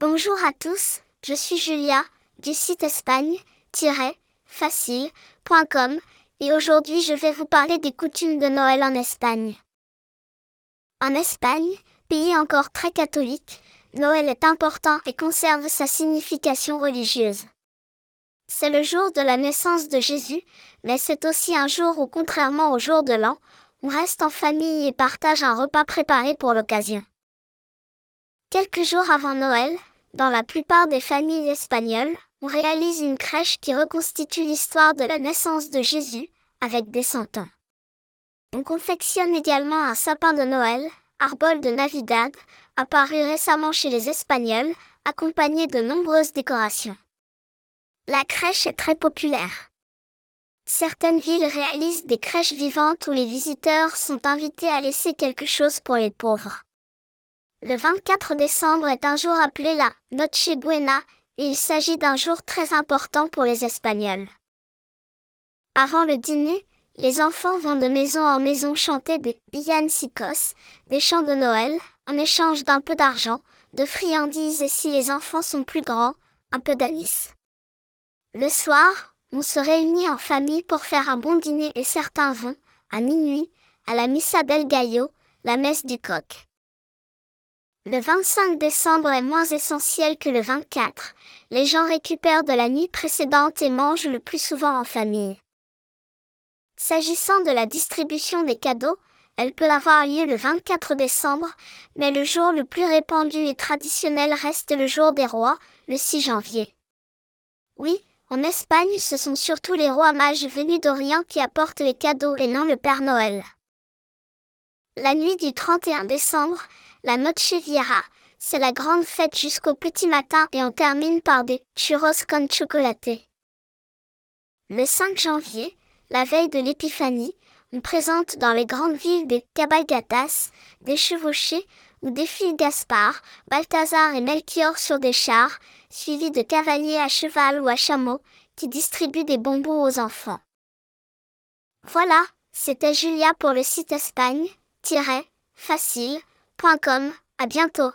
Bonjour à tous, je suis Julia, du site espagne-facile.com, et aujourd'hui je vais vous parler des coutumes de Noël en Espagne. En Espagne, pays encore très catholique, Noël est important et conserve sa signification religieuse. C'est le jour de la naissance de Jésus, mais c'est aussi un jour où, contrairement au jour de l'an, on reste en famille et partage un repas préparé pour l'occasion. Quelques jours avant Noël, dans la plupart des familles espagnoles, on réalise une crèche qui reconstitue l'histoire de la naissance de Jésus, avec des santins. On confectionne également un sapin de Noël, arbol de Navidad, apparu récemment chez les Espagnols, accompagné de nombreuses décorations. La crèche est très populaire. Certaines villes réalisent des crèches vivantes où les visiteurs sont invités à laisser quelque chose pour les pauvres. Le 24 décembre est un jour appelé la Noche Buena, et il s'agit d'un jour très important pour les Espagnols. Avant le dîner, les enfants vont de maison en maison chanter des villancicos, des chants de Noël, en échange d'un peu d'argent, de friandises et si les enfants sont plus grands, un peu d'anis. Le soir, on se réunit en famille pour faire un bon dîner et certains vont, à minuit, à la Missa del Gallo, la messe du coq. Le 25 décembre est moins essentiel que le 24. Les gens récupèrent de la nuit précédente et mangent le plus souvent en famille. S'agissant de la distribution des cadeaux, elle peut avoir lieu le 24 décembre, mais le jour le plus répandu et traditionnel reste le jour des rois, le 6 janvier. Oui, en Espagne, ce sont surtout les rois mages venus d'Orient qui apportent les cadeaux et non le Père Noël. La nuit du 31 décembre, la Noche Vieja, c'est la grande fête jusqu'au petit matin et on termine par des churros con chocolaté. Le 5 janvier, la veille de l'épiphanie, on présente dans les grandes villes des cabalgatas, des chevauchés ou des filles Gaspard, Balthazar et Melchior sur des chars, suivis de cavaliers à cheval ou à chameau, qui distribuent des bonbons aux enfants. Voilà, c'était Julia pour le site Espagne-facile à bientôt.